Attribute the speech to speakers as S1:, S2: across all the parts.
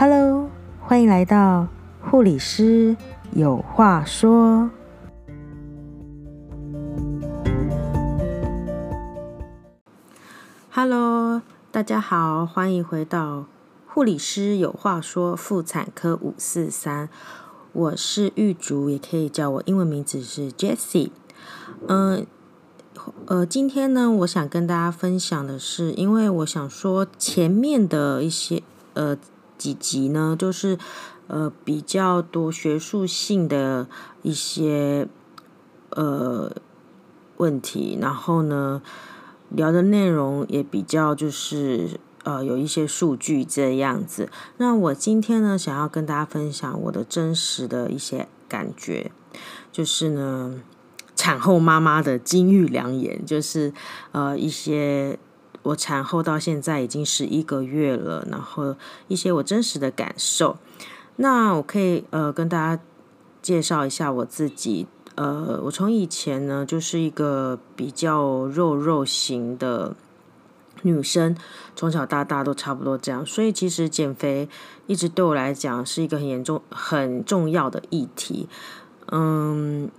S1: Hello，欢迎来到护理师有话说。Hello，大家好，欢迎回到护理师有话说妇产科五四三。我是玉竹，也可以叫我英文名字是 Jessie。嗯，呃，今天呢，我想跟大家分享的是，因为我想说前面的一些呃。几集呢，就是呃比较多学术性的一些呃问题，然后呢聊的内容也比较就是呃有一些数据这样子。那我今天呢，想要跟大家分享我的真实的一些感觉，就是呢产后妈妈的金玉良言，就是呃一些。我产后到现在已经十一个月了，然后一些我真实的感受，那我可以呃跟大家介绍一下我自己。呃，我从以前呢就是一个比较肉肉型的女生，从小到大都差不多这样，所以其实减肥一直对我来讲是一个很严重、很重要的议题。嗯，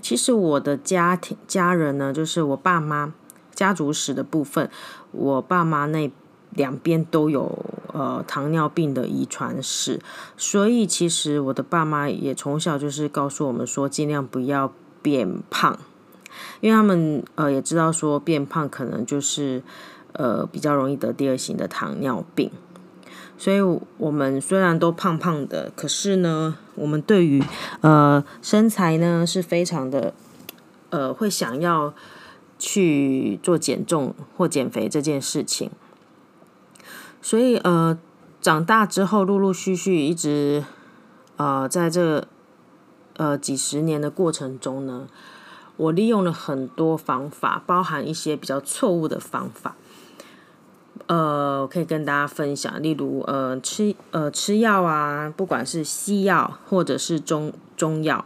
S1: 其实我的家庭家人呢，就是我爸妈。家族史的部分，我爸妈那两边都有呃糖尿病的遗传史，所以其实我的爸妈也从小就是告诉我们说，尽量不要变胖，因为他们呃也知道说变胖可能就是呃比较容易得第二型的糖尿病，所以我们虽然都胖胖的，可是呢，我们对于呃身材呢是非常的呃会想要。去做减重或减肥这件事情，所以呃，长大之后陆陆续续一直呃，在这呃几十年的过程中呢，我利用了很多方法，包含一些比较错误的方法，呃，我可以跟大家分享，例如呃吃呃吃药啊，不管是西药或者是中中药，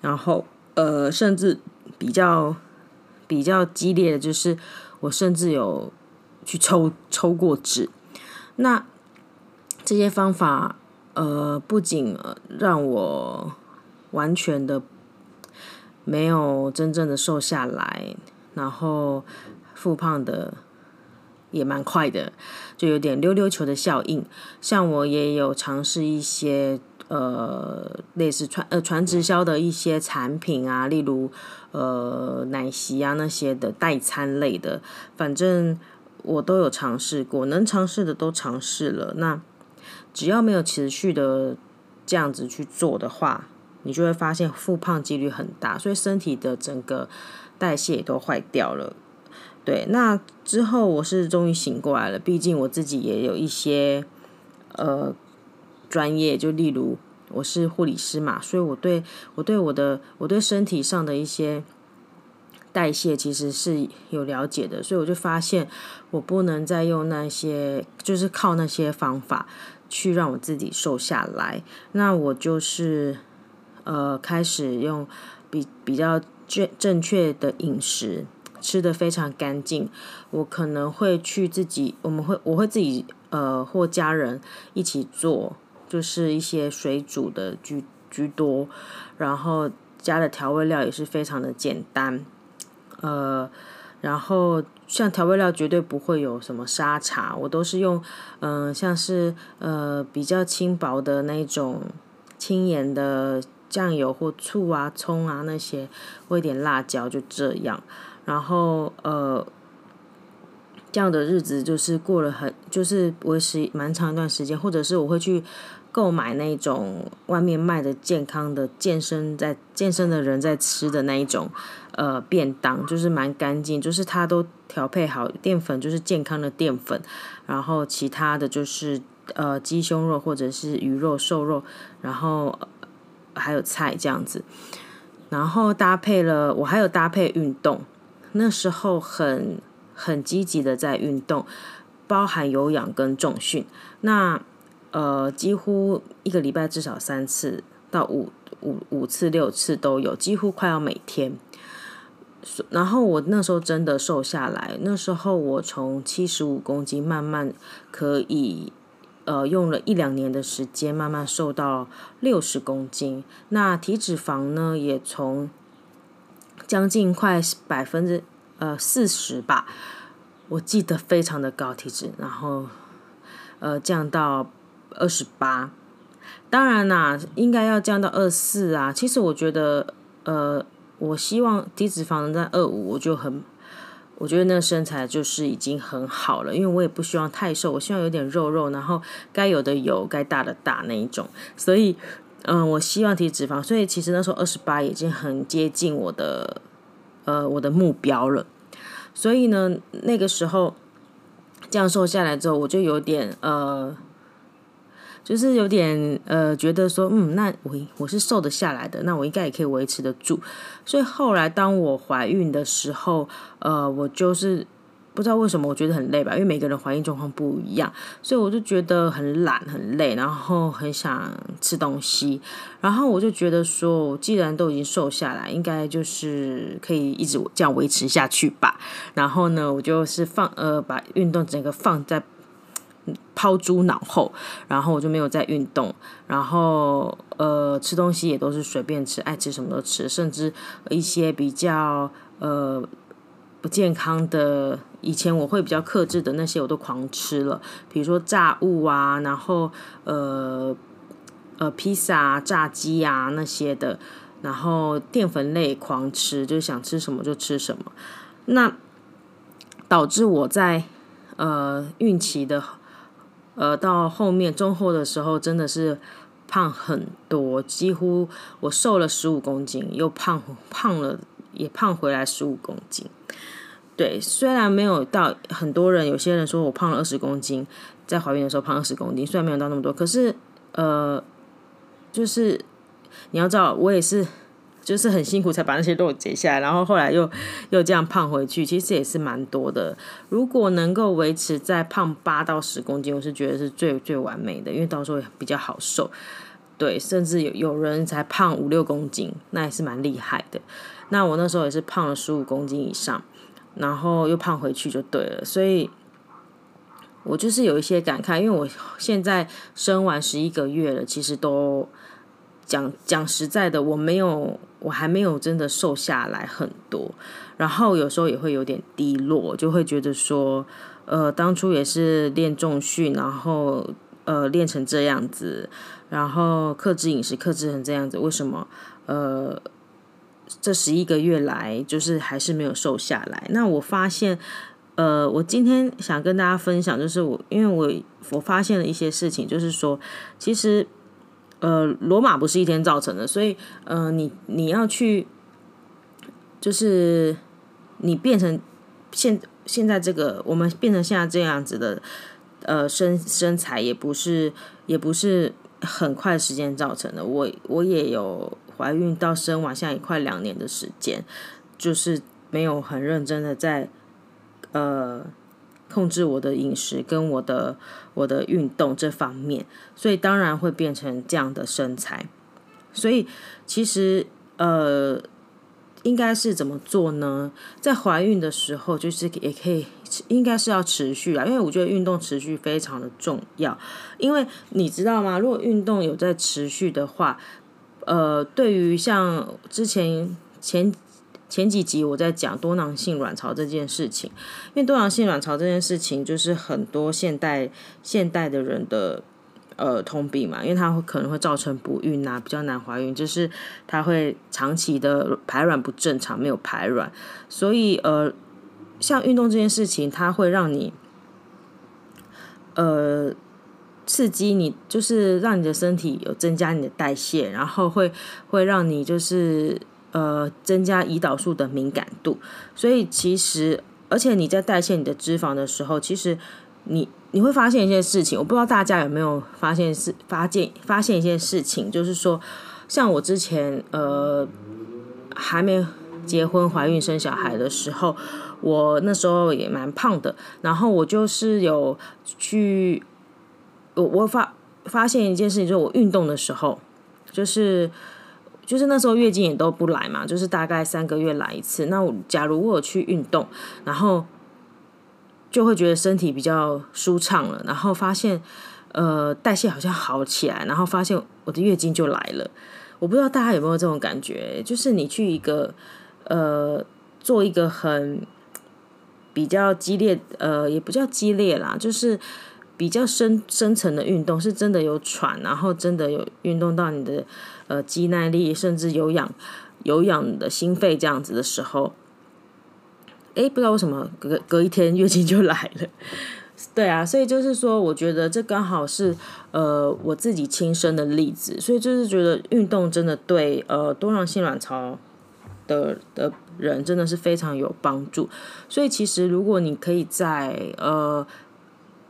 S1: 然后呃甚至比较。比较激烈的就是，我甚至有去抽抽过脂。那这些方法，呃，不仅让我完全的没有真正的瘦下来，然后复胖的也蛮快的，就有点溜溜球的效应。像我也有尝试一些。呃，类似传呃传直销的一些产品啊，例如呃奶昔啊那些的代餐类的，反正我都有尝试过，能尝试的都尝试了。那只要没有持续的这样子去做的话，你就会发现复胖几率很大，所以身体的整个代谢也都坏掉了。对，那之后我是终于醒过来了，毕竟我自己也有一些呃。专业就例如我是护理师嘛，所以我对我对我的我对身体上的一些代谢其实是有了解的，所以我就发现我不能再用那些就是靠那些方法去让我自己瘦下来，那我就是呃开始用比比较正正确的饮食，吃的非常干净，我可能会去自己我们会我会自己呃或家人一起做。就是一些水煮的居居多，然后加的调味料也是非常的简单，呃，然后像调味料绝对不会有什么沙茶，我都是用嗯、像是呃比较轻薄的那种轻盐的酱油或醋啊、葱啊那些，或一点辣椒就这样，然后呃。这样的日子就是过了很，就是维持蛮长一段时间，或者是我会去购买那种外面卖的健康的健身在健身的人在吃的那一种呃便当，就是蛮干净，就是它都调配好淀粉，就是健康的淀粉，然后其他的就是呃鸡胸肉或者是鱼肉、瘦肉，然后还有菜这样子，然后搭配了我还有搭配运动，那时候很。很积极的在运动，包含有氧跟重训。那呃，几乎一个礼拜至少三次到五五五次六次都有，几乎快要每天。然后我那时候真的瘦下来，那时候我从七十五公斤慢慢可以呃用了一两年的时间，慢慢瘦到六十公斤。那体脂肪呢，也从将近快百分之呃四十吧，我记得非常的高体脂，然后呃降到二十八。当然啦，应该要降到二四啊。其实我觉得，呃，我希望体脂肪能在二五，我就很，我觉得那个身材就是已经很好了。因为我也不希望太瘦，我希望有点肉肉，然后该有的有，该大的大那一种。所以，嗯、我希望提脂肪。所以其实那时候二十八已经很接近我的，呃，我的目标了。所以呢，那个时候这样瘦下来之后，我就有点呃。就是有点呃，觉得说，嗯，那我我是瘦得下来的，那我应该也可以维持得住。所以后来当我怀孕的时候，呃，我就是不知道为什么我觉得很累吧，因为每个人怀孕状况不一样，所以我就觉得很懒很累，然后很想吃东西，然后我就觉得说，既然都已经瘦下来，应该就是可以一直这样维持下去吧。然后呢，我就是放呃，把运动整个放在。抛诸脑后，然后我就没有再运动，然后呃吃东西也都是随便吃，爱吃什么都吃，甚至一些比较呃不健康的，以前我会比较克制的那些我都狂吃了，比如说炸物啊，然后呃呃披萨、炸鸡啊那些的，然后淀粉类狂吃，就是想吃什么就吃什么，那导致我在呃孕期的。呃，到后面中后的时候，真的是胖很多，几乎我瘦了十五公斤，又胖胖了，也胖回来十五公斤。对，虽然没有到很多人，有些人说我胖了二十公斤，在怀孕的时候胖二十公斤，虽然没有到那么多，可是呃，就是你要知道，我也是。就是很辛苦才把那些肉减下来，然后后来又又这样胖回去，其实也是蛮多的。如果能够维持在胖八到十公斤，我是觉得是最最完美的，因为到时候也比较好瘦。对，甚至有有人才胖五六公斤，那也是蛮厉害的。那我那时候也是胖了十五公斤以上，然后又胖回去就对了。所以，我就是有一些感慨，因为我现在生完十一个月了，其实都。讲讲实在的，我没有，我还没有真的瘦下来很多，然后有时候也会有点低落，就会觉得说，呃，当初也是练重训，然后呃练成这样子，然后克制饮食克制成这样子，为什么呃这十一个月来就是还是没有瘦下来？那我发现，呃，我今天想跟大家分享，就是我因为我我发现了一些事情，就是说其实。呃，罗马不是一天造成的，所以呃，你你要去，就是你变成现现在这个，我们变成现在这样子的，呃，身身材也不是也不是很快时间造成的。我我也有怀孕到生完，现在也快两年的时间，就是没有很认真的在呃。控制我的饮食跟我的我的运动这方面，所以当然会变成这样的身材。所以其实呃，应该是怎么做呢？在怀孕的时候，就是也可以，应该是要持续啊，因为我觉得运动持续非常的重要。因为你知道吗？如果运动有在持续的话，呃，对于像之前前。前几集我在讲多囊性卵巢这件事情，因为多囊性卵巢这件事情就是很多现代现代的人的呃通病嘛，因为它会可能会造成不孕啊，比较难怀孕，就是它会长期的排卵不正常，没有排卵，所以呃，像运动这件事情，它会让你呃刺激你，就是让你的身体有增加你的代谢，然后会会让你就是。呃，增加胰岛素的敏感度，所以其实，而且你在代谢你的脂肪的时候，其实你你会发现一些事情，我不知道大家有没有发现是发现发现一些事情，就是说，像我之前呃还没结婚、怀孕、生小孩的时候，我那时候也蛮胖的，然后我就是有去，我我发发现一件事情，就是我运动的时候，就是。就是那时候月经也都不来嘛，就是大概三个月来一次。那我假如我去运动，然后就会觉得身体比较舒畅了，然后发现呃，代谢好像好起来，然后发现我的月经就来了。我不知道大家有没有这种感觉，就是你去一个呃做一个很比较激烈，呃，也不叫激烈啦，就是比较深深层的运动，是真的有喘，然后真的有运动到你的呃肌耐力，甚至有氧有氧的心肺这样子的时候，诶，不知道为什么隔隔一天月经就来了。对啊，所以就是说，我觉得这刚好是呃我自己亲身的例子，所以就是觉得运动真的对呃多囊性卵巢的的人真的是非常有帮助。所以其实如果你可以在呃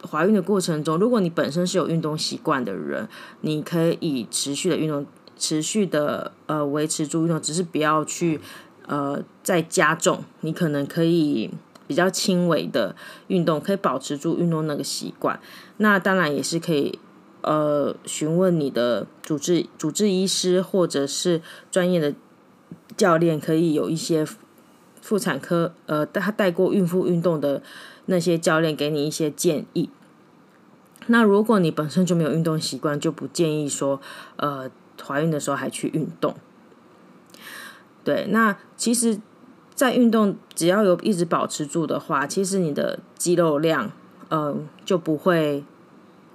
S1: 怀孕的过程中，如果你本身是有运动习惯的人，你可以持续的运动，持续的呃维持住运动，只是不要去呃再加重，你可能可以。比较轻微的运动可以保持住运动那个习惯，那当然也是可以呃询问你的主治主治医师或者是专业的教练，可以有一些妇产科呃他带过孕妇运动的那些教练给你一些建议。那如果你本身就没有运动习惯，就不建议说呃怀孕的时候还去运动。对，那其实。在运动，只要有一直保持住的话，其实你的肌肉量，呃，就不会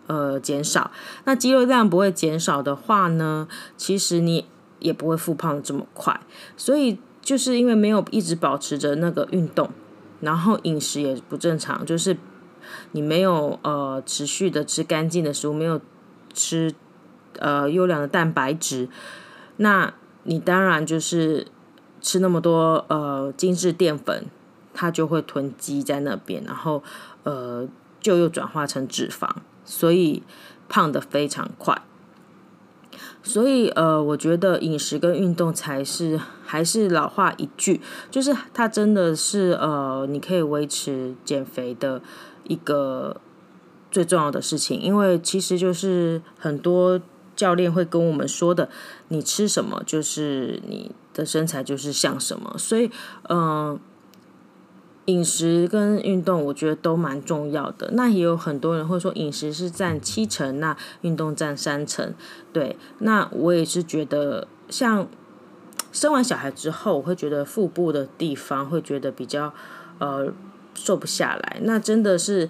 S1: 呃减少。那肌肉量不会减少的话呢，其实你也不会复胖的这么快。所以就是因为没有一直保持着那个运动，然后饮食也不正常，就是你没有呃持续的吃干净的食物，没有吃呃优良的蛋白质，那你当然就是。吃那么多呃精致淀粉，它就会囤积在那边，然后呃就又转化成脂肪，所以胖的非常快。所以呃，我觉得饮食跟运动才是还是老话一句，就是它真的是呃你可以维持减肥的一个最重要的事情，因为其实就是很多教练会跟我们说的，你吃什么就是你。的身材就是像什么，所以，嗯、饮食跟运动我觉得都蛮重要的。那也有很多人会说，饮食是占七成，那运动占三成。对，那我也是觉得，像生完小孩之后，我会觉得腹部的地方会觉得比较呃瘦不下来。那真的是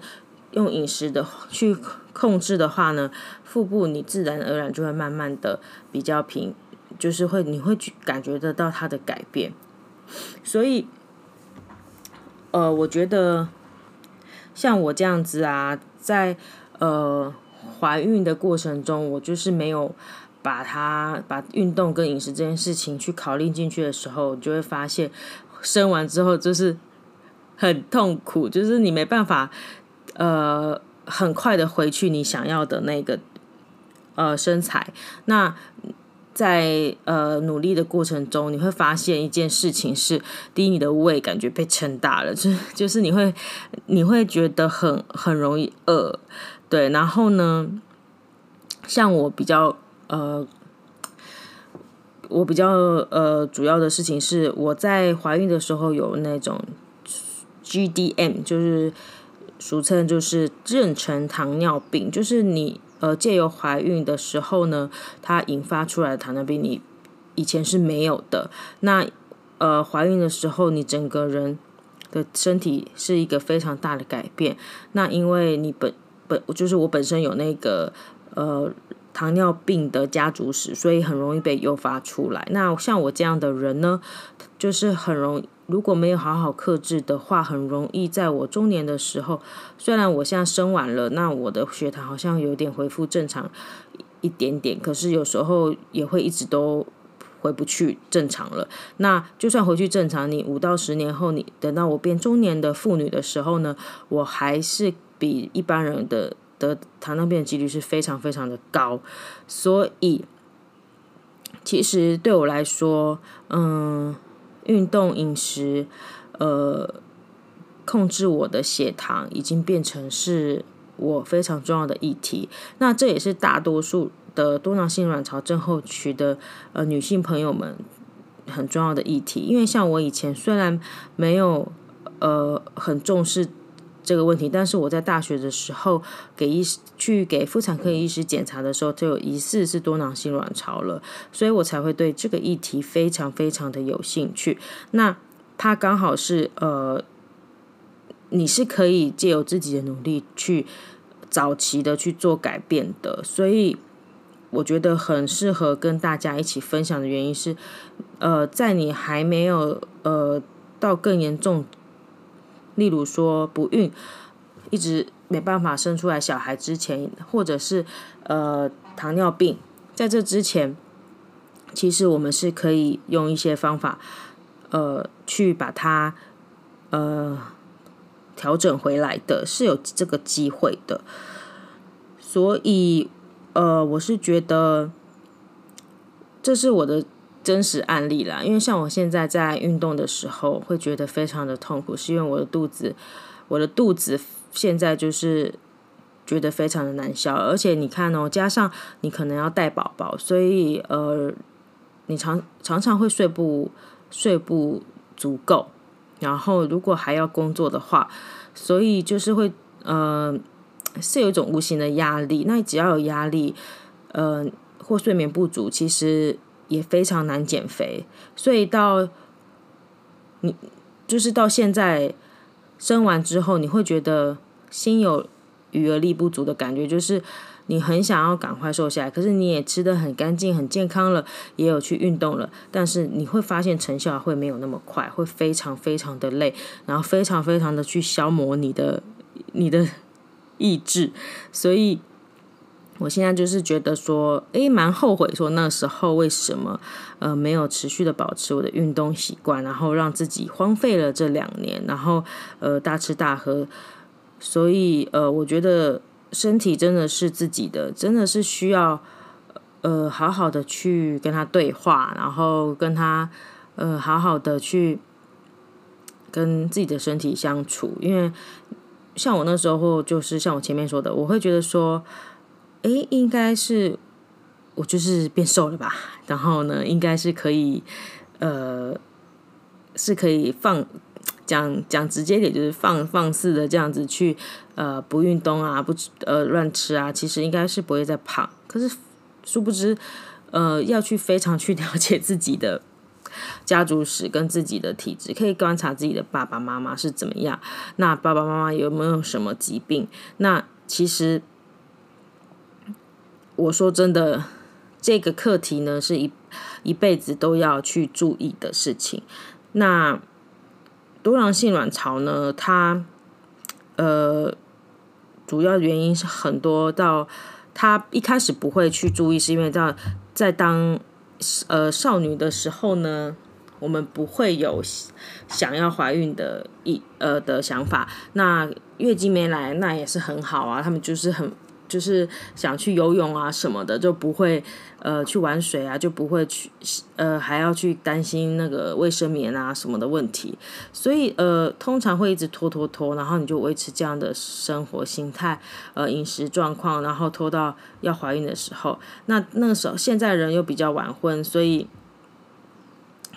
S1: 用饮食的去控制的话呢，腹部你自然而然就会慢慢的比较平。就是会，你会感觉得到它的改变，所以，呃，我觉得像我这样子啊，在呃怀孕的过程中，我就是没有把它把运动跟饮食这件事情去考虑进去的时候，就会发现生完之后就是很痛苦，就是你没办法呃很快的回去你想要的那个呃身材，那。在呃努力的过程中，你会发现一件事情是：第一，你的胃感觉被撑大了，就就是你会你会觉得很很容易饿，对。然后呢，像我比较呃，我比较呃主要的事情是，我在怀孕的时候有那种 GDM，就是俗称就是妊娠糖尿病，就是你。呃，借由怀孕的时候呢，它引发出来的糖尿病，你以前是没有的。那呃，怀孕的时候，你整个人的身体是一个非常大的改变。那因为你本本就是我本身有那个呃糖尿病的家族史，所以很容易被诱发出来。那像我这样的人呢，就是很容易。如果没有好好克制的话，很容易在我中年的时候，虽然我现在生完了，那我的血糖好像有点恢复正常一点点，可是有时候也会一直都回不去正常了。那就算回去正常，你五到十年后，你等到我变中年的妇女的时候呢，我还是比一般人的得糖尿病的几率是非常非常的高。所以，其实对我来说，嗯。运动、饮食，呃，控制我的血糖已经变成是我非常重要的议题。那这也是大多数的多囊性卵巢症候群的呃女性朋友们很重要的议题。因为像我以前虽然没有呃很重视这个问题，但是我在大学的时候给医去给妇产科医师检查的时候，就有疑似是多囊性卵巢了，所以我才会对这个议题非常非常的有兴趣。那它刚好是呃，你是可以借由自己的努力去早期的去做改变的，所以我觉得很适合跟大家一起分享的原因是，呃，在你还没有呃到更严重。例如说不孕，一直没办法生出来小孩之前，或者是呃糖尿病，在这之前，其实我们是可以用一些方法，呃，去把它呃调整回来的，是有这个机会的。所以呃，我是觉得这是我的。真实案例啦，因为像我现在在运动的时候，会觉得非常的痛苦，是因为我的肚子，我的肚子现在就是觉得非常的难消，而且你看哦，加上你可能要带宝宝，所以呃，你常常常会睡不睡不足够，然后如果还要工作的话，所以就是会呃是有一种无形的压力，那只要有压力，呃或睡眠不足，其实。也非常难减肥，所以到你就是到现在生完之后，你会觉得心有余而力不足的感觉，就是你很想要赶快瘦下来，可是你也吃得很干净、很健康了，也有去运动了，但是你会发现成效会没有那么快，会非常非常的累，然后非常非常的去消磨你的你的意志，所以。我现在就是觉得说，诶，蛮后悔说那时候为什么呃没有持续的保持我的运动习惯，然后让自己荒废了这两年，然后呃大吃大喝，所以呃我觉得身体真的是自己的，真的是需要呃好好的去跟他对话，然后跟他呃好好的去跟自己的身体相处，因为像我那时候就是像我前面说的，我会觉得说。诶，应该是我就是变瘦了吧？然后呢，应该是可以，呃，是可以放讲讲直接点，就是放放肆的这样子去，呃，不运动啊，不呃乱吃啊，其实应该是不会再胖。可是殊不知，呃，要去非常去了解自己的家族史跟自己的体质，可以观察自己的爸爸妈妈是怎么样，那爸爸妈妈有没有什么疾病？那其实。我说真的，这个课题呢，是一一辈子都要去注意的事情。那多囊性卵巢呢，它呃主要原因是很多，到他一开始不会去注意，是因为到在当呃少女的时候呢，我们不会有想要怀孕的一呃的想法。那月经没来，那也是很好啊，他们就是很。就是想去游泳啊什么的，就不会呃去玩水啊，就不会去呃还要去担心那个卫生棉啊什么的问题，所以呃通常会一直拖拖拖，然后你就维持这样的生活心态呃饮食状况，然后拖到要怀孕的时候，那那个时候现在人又比较晚婚，所以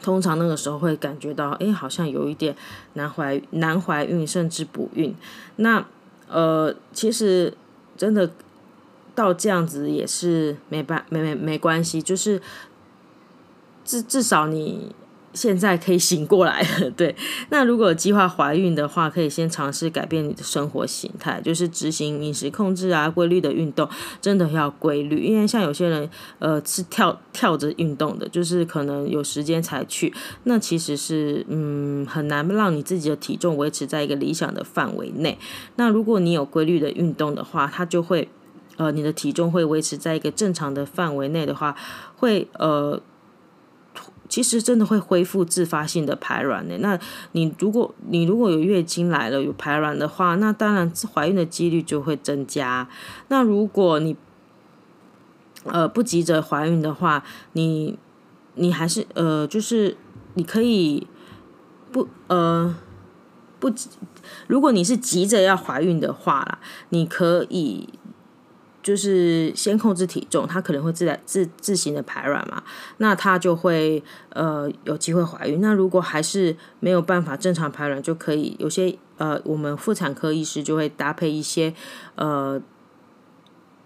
S1: 通常那个时候会感觉到哎好像有一点难怀难怀孕甚至不孕，那呃其实。真的到这样子也是没办没没没关系，就是至至少你现在可以醒过来了。对，那如果计划怀孕的话，可以先尝试改变你的生活形态，就是执行饮食控制啊，规律的运动，真的要规律。因为像有些人呃是跳跳着运动的，就是可能有时间才去，那其实是嗯很难让你自己的体重维持在一个理想的范围内。那如果你有规律的运动的话，它就会。呃，你的体重会维持在一个正常的范围内的话，会呃，其实真的会恢复自发性的排卵的。那你如果你如果有月经来了有排卵的话，那当然怀孕的几率就会增加。那如果你呃不急着怀孕的话，你你还是呃就是你可以不呃不急，如果你是急着要怀孕的话啦，你可以。就是先控制体重，它可能会自然自自行的排卵嘛，那它就会呃有机会怀孕。那如果还是没有办法正常排卵，就可以有些呃我们妇产科医师就会搭配一些呃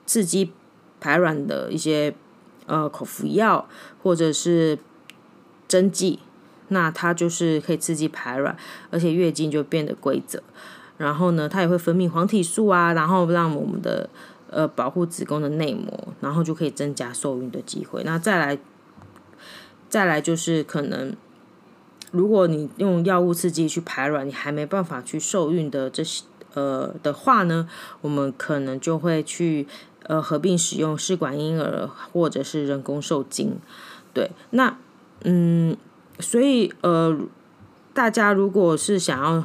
S1: 刺激排卵的一些呃口服药或者是针剂，那它就是可以刺激排卵，而且月经就变得规则。然后呢，它也会分泌黄体素啊，然后让我们的呃保护子宫的内膜，然后就可以增加受孕的机会。那再来，再来就是可能，如果你用药物刺激去排卵，你还没办法去受孕的这些呃的话呢，我们可能就会去呃合并使用试管婴儿或者是人工受精。对，那嗯，所以呃，大家如果是想要。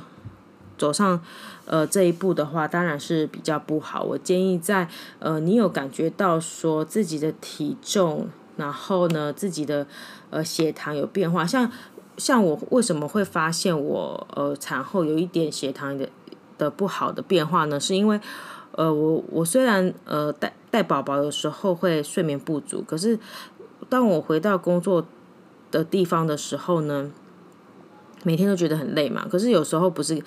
S1: 走上呃这一步的话，当然是比较不好。我建议在呃你有感觉到说自己的体重，然后呢自己的呃血糖有变化，像像我为什么会发现我呃产后有一点血糖的的不好的变化呢？是因为呃我我虽然呃带带宝宝有时候会睡眠不足，可是当我回到工作的地方的时候呢，每天都觉得很累嘛。可是有时候不是。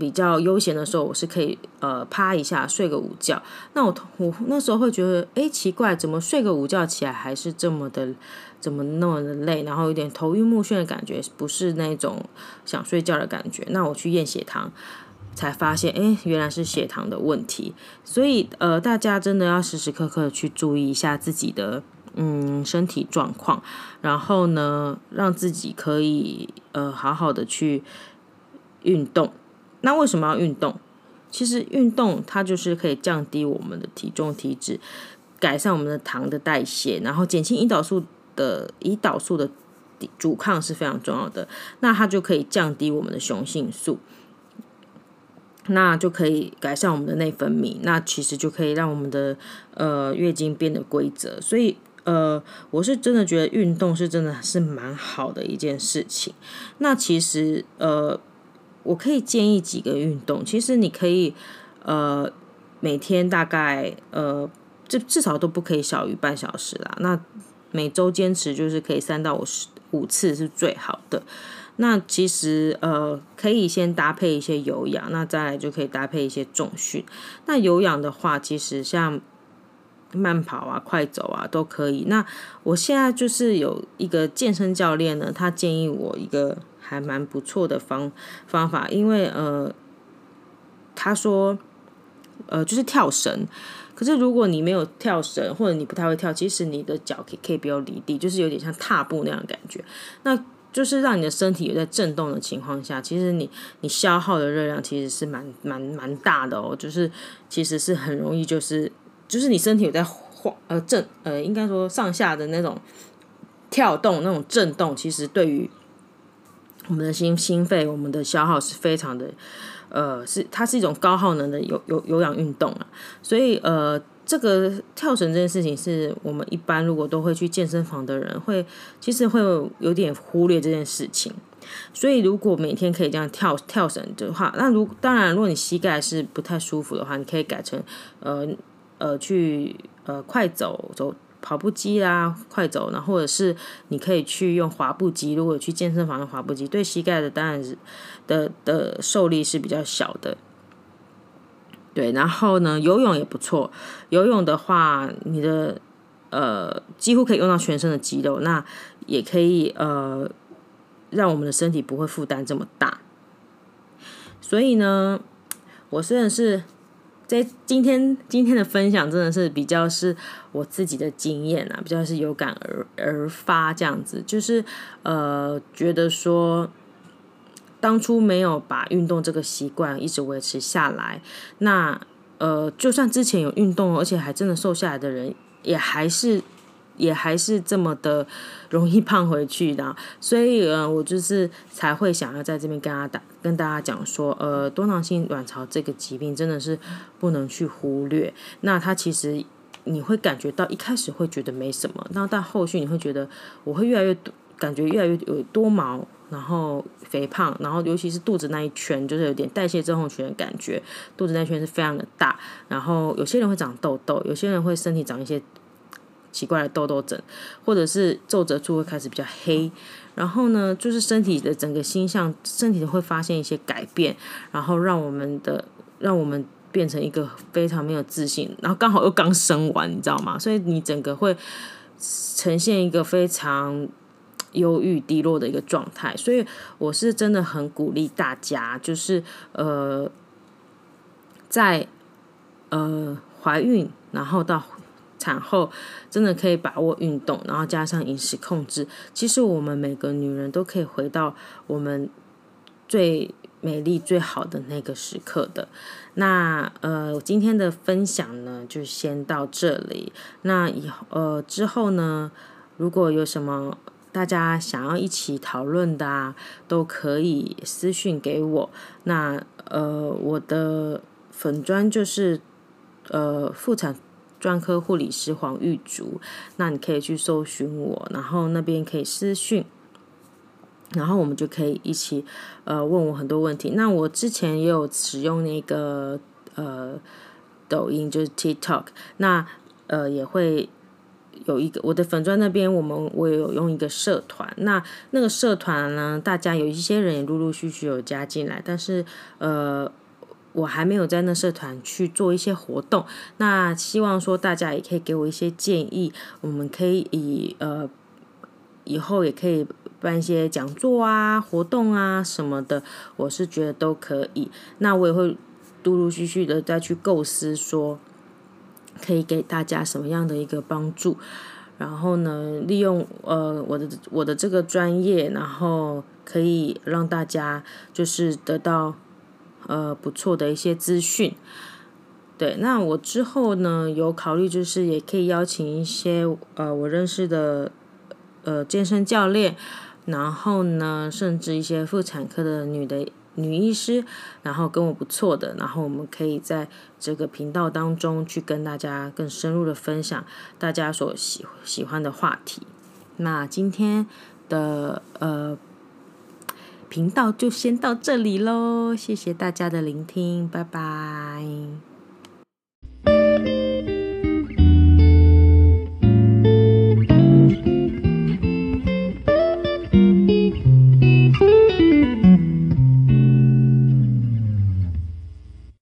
S1: 比较悠闲的时候，我是可以呃趴一下睡个午觉。那我我那时候会觉得，哎，奇怪，怎么睡个午觉起来还是这么的，怎么那么的累，然后有点头晕目眩的感觉，不是那种想睡觉的感觉。那我去验血糖，才发现，哎，原来是血糖的问题。所以呃，大家真的要时时刻刻去注意一下自己的嗯身体状况，然后呢，让自己可以呃好好的去运动。那为什么要运动？其实运动它就是可以降低我们的体重体脂，改善我们的糖的代谢，然后减轻胰岛素的胰岛素的阻抗是非常重要的。那它就可以降低我们的雄性素，那就可以改善我们的内分泌，那其实就可以让我们的呃月经变得规则。所以呃，我是真的觉得运动是真的是蛮好的一件事情。那其实呃。我可以建议几个运动，其实你可以，呃，每天大概呃，至至少都不可以小于半小时啦。那每周坚持就是可以三到五十五次是最好的。那其实呃，可以先搭配一些有氧，那再来就可以搭配一些重训。那有氧的话，其实像慢跑啊、快走啊都可以。那我现在就是有一个健身教练呢，他建议我一个。还蛮不错的方方法，因为呃，他说，呃，就是跳绳。可是如果你没有跳绳，或者你不太会跳，其实你的脚可以可以不要离地，就是有点像踏步那样的感觉。那就是让你的身体有在震动的情况下，其实你你消耗的热量其实是蛮蛮蛮大的哦。就是其实是很容易，就是就是你身体有在晃呃震呃，应该说上下的那种跳动那种震动，其实对于我们的心心肺，我们的消耗是非常的，呃，是它是一种高耗能的有有有氧运动啊，所以呃，这个跳绳这件事情是我们一般如果都会去健身房的人会，其实会有，有点忽略这件事情，所以如果每天可以这样跳跳绳的话，那如当然如果你膝盖是不太舒服的话，你可以改成呃呃去呃快走走。跑步机啦，快走，然后或者是你可以去用滑步机。如果去健身房的滑步机，对膝盖的当然是的的受力是比较小的。对，然后呢，游泳也不错。游泳的话，你的呃几乎可以用到全身的肌肉，那也可以呃让我们的身体不会负担这么大。所以呢，我虽然是。在今天今天的分享真的是比较是我自己的经验啊，比较是有感而而发这样子，就是呃觉得说当初没有把运动这个习惯一直维持下来，那呃就算之前有运动，而且还真的瘦下来的人，也还是。也还是这么的容易胖回去的，所以呃，我就是才会想要在这边跟大家跟大家讲说，呃，多囊性卵巢这个疾病真的是不能去忽略。那它其实你会感觉到一开始会觉得没什么，那到后续你会觉得我会越来越感觉越来越有多毛，然后肥胖，然后尤其是肚子那一圈，就是有点代谢症候群的感觉，肚子那圈是非常的大，然后有些人会长痘痘，有些人会身体长一些奇怪的痘痘疹，或者是皱褶处会开始比较黑，然后呢，就是身体的整个形象，身体会发现一些改变，然后让我们的让我们变成一个非常没有自信，然后刚好又刚生完，你知道吗？所以你整个会呈现一个非常忧郁、低落的一个状态。所以我是真的很鼓励大家，就是呃，在呃怀孕，然后到产后，真的可以把握运动，然后加上饮食控制。其实我们每个女人都可以回到我们最美丽、最好的那个时刻的。那呃，今天的分享呢，就先到这里。那以后呃之后呢，如果有什么大家想要一起讨论的啊，都可以私讯给我。那呃，我的粉砖就是呃妇产专科护理师黄玉竹。那你可以去搜寻我，然后那边可以私讯。然后我们就可以一起，呃，问我很多问题。那我之前也有使用那个呃抖音，就是 TikTok，那呃也会有一个我的粉专那边，我们我有用一个社团。那那个社团呢，大家有一些人也陆陆续续有加进来，但是呃我还没有在那社团去做一些活动。那希望说大家也可以给我一些建议，我们可以以呃以后也可以。办一些讲座啊、活动啊什么的，我是觉得都可以。那我也会陆陆续续的再去构思，说可以给大家什么样的一个帮助。然后呢，利用呃我的我的这个专业，然后可以让大家就是得到呃不错的一些资讯。对，那我之后呢有考虑，就是也可以邀请一些呃我认识的呃健身教练。然后呢，甚至一些妇产科的女的女医师，然后跟我不错的，然后我们可以在这个频道当中去跟大家更深入的分享大家所喜喜欢的话题。那今天的呃频道就先到这里喽，谢谢大家的聆听，拜拜。